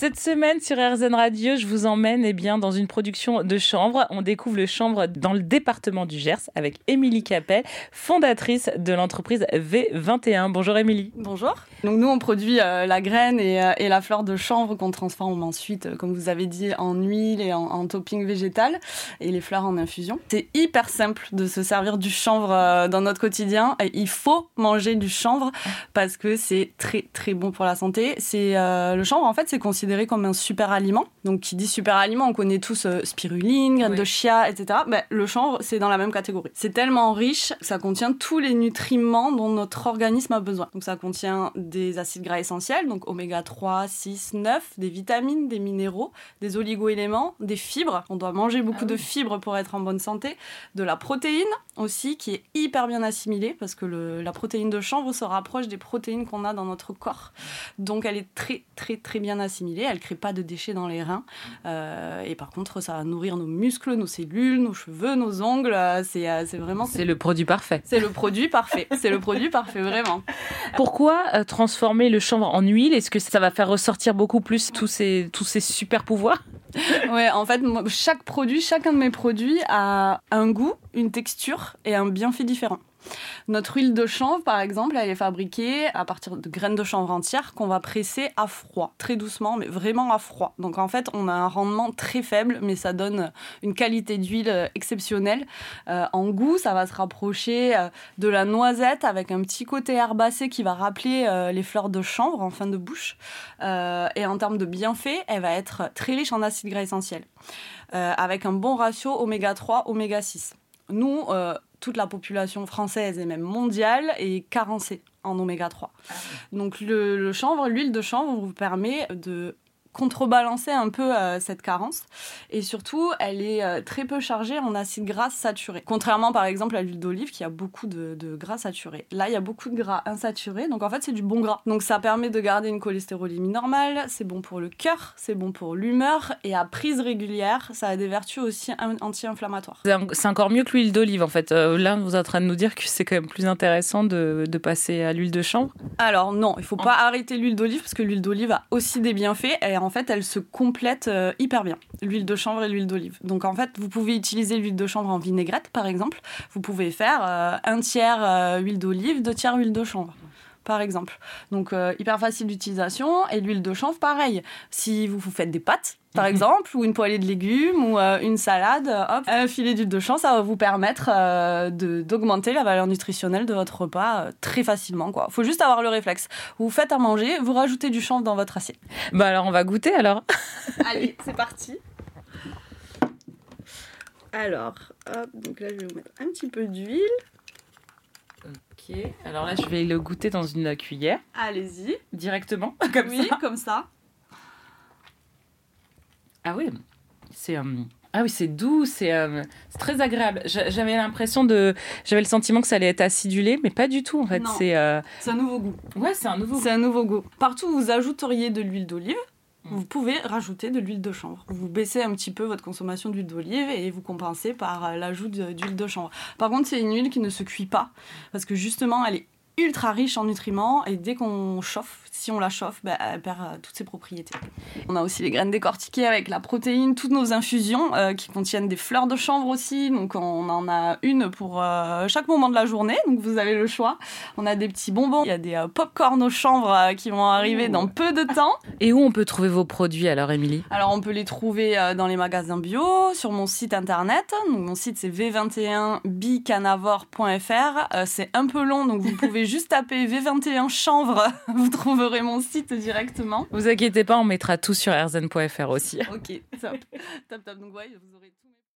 Cette semaine sur RZN Radio, je vous emmène eh bien, dans une production de chanvre. On découvre le chanvre dans le département du Gers avec Émilie Capel, fondatrice de l'entreprise V21. Bonjour Émilie. Bonjour. Donc nous, on produit euh, la graine et, euh, et, la fleur de chanvre qu'on transforme ensuite, euh, comme vous avez dit, en huile et en, topping végétal et les fleurs en infusion. C'est hyper simple de se servir du chanvre dans notre quotidien. Il faut manger du chanvre parce que c'est très très bon pour la santé. C'est le chanvre en fait, c'est considéré comme un super aliment. Donc qui dit super aliment, on connaît tous spiruline, graines de chia, etc. Ben, le chanvre, c'est dans la même catégorie. C'est tellement riche, ça contient tous les nutriments dont notre organisme a besoin. Donc ça contient des acides gras essentiels, donc oméga 3, 6, 9, des vitamines, des minéraux, des oligoéléments, des fibres. On doit manger beaucoup ah de fibres pour être en bonne santé. De la protéine aussi, qui est hyper bien assimilée, parce que le, la protéine de chanvre se rapproche des protéines qu'on a dans notre corps. Donc elle est très très très bien assimilée, elle crée pas de déchets dans les reins. Euh, et par contre, ça va nourrir nos muscles, nos cellules, nos cheveux, nos ongles. Euh, c'est euh, vraiment... C'est le produit parfait. C'est le produit parfait. c'est le produit parfait, vraiment. Pourquoi transformer le chanvre en huile? Est-ce que ça va faire ressortir beaucoup plus tous ces, tous ces super pouvoirs? Ouais, en fait, chaque produit, chacun de mes produits a un goût, une texture et un bienfait différent. Notre huile de chanvre, par exemple, elle est fabriquée à partir de graines de chanvre entières qu'on va presser à froid, très doucement, mais vraiment à froid. Donc en fait, on a un rendement très faible, mais ça donne une qualité d'huile exceptionnelle. Euh, en goût, ça va se rapprocher euh, de la noisette avec un petit côté herbacé qui va rappeler euh, les fleurs de chanvre en fin de bouche. et en termes de bienfaits, elle va être très riche en acides gras essentiels, avec un bon ratio oméga 3, oméga 6. Nous, toute la population française et même mondiale est carencée en oméga 3. Ah Donc le, le chanvre, l'huile de chanvre vous permet de contrebalancer un peu euh, cette carence. Et surtout, elle est euh, très peu chargée en acides gras saturés. Contrairement par exemple à l'huile d'olive qui a beaucoup de, gras saturés. Là, il y a beaucoup de gras insaturés. Donc en fait, c'est du bon gras. Donc ça permet de garder une cholestérolémie normale. C'est bon pour le cœur, c'est bon pour l'humeur. Et à prise régulière, ça a des vertus aussi anti-inflammatoires. C'est encore mieux que l'huile d'olive en fait. Euh, là, vous êtes en train de nous dire que c'est quand même plus intéressant de, passer à l'huile de chanvre. Alors non, il faut pas arrêter l'huile d'olive parce que l'huile d'olive a aussi des bienfaits. Et en fait, elles se complètent euh, hyper bien, l'huile de chanvre et l'huile d'olive. Donc en fait, vous pouvez utiliser l'huile de chanvre en vinaigrette, par exemple. Vous pouvez faire euh, un tiers euh, huile d'olive, deux tiers huile de chanvre par exemple. Donc hyper facile d'utilisation et l'huile de chanvre pareil. Si vous vous faites des pâtes par exemple, ou une poêlée de légumes, ou euh, une salade, hop, un filet d'huile de chanvre, ça va vous permettre euh, d'augmenter la valeur nutritionnelle de votre repas euh, très facilement. Il faut juste avoir le réflexe. Vous faites à manger, vous rajoutez du chanvre dans votre assiette. Bah alors on va goûter alors. Allez, c'est parti. Alors, hop, donc là je vais vous mettre un petit peu d'huile. Ok, alors là je vais le goûter dans une cuillère. Allez-y. Directement, comme oui, comme ça. Ah oui, c'est. Euh, ah oui, c'est doux, c'est euh, très agréable. J'avais l'impression de, j'avais le sentiment que ça allait être acidulé, mais pas du tout en fait. C'est euh, un nouveau goût. Ouais, c'est un nouveau. C'est un nouveau goût. Partout où vous ajouteriez de l'huile d'olive. Vous pouvez rajouter de l'huile de chanvre. Vous baissez un petit peu votre consommation d'huile d'olive et vous compensez par l'ajout d'huile de chanvre. Par contre, c'est une huile qui ne se cuit pas parce que justement, elle est ultra riche en nutriments et dès qu'on chauffe, si on la chauffe, bah, elle perd euh, toutes ses propriétés. On a aussi les graines décortiquées avec la protéine, toutes nos infusions euh, qui contiennent des fleurs de chanvre aussi. Donc on en a une pour euh, chaque moment de la journée, donc vous avez le choix. On a des petits bonbons, il y a des pop-corn au chanvre qui vont arriver dans peu de temps. Et où on peut trouver vos produits alors, Émilie? Alors on peut les trouver dans les magasins bio, sur mon site internet. Donc mon site c'est v21bicanavore.fr. c'est un peu long, donc vous pouvez juste taper V21 chanvre, vous trouverez mon site directement. Vous inquiétez pas, on mettra tout sur rzn.fr aussi. Ok, top. top, top. Donc, ouais, vous aurez tout.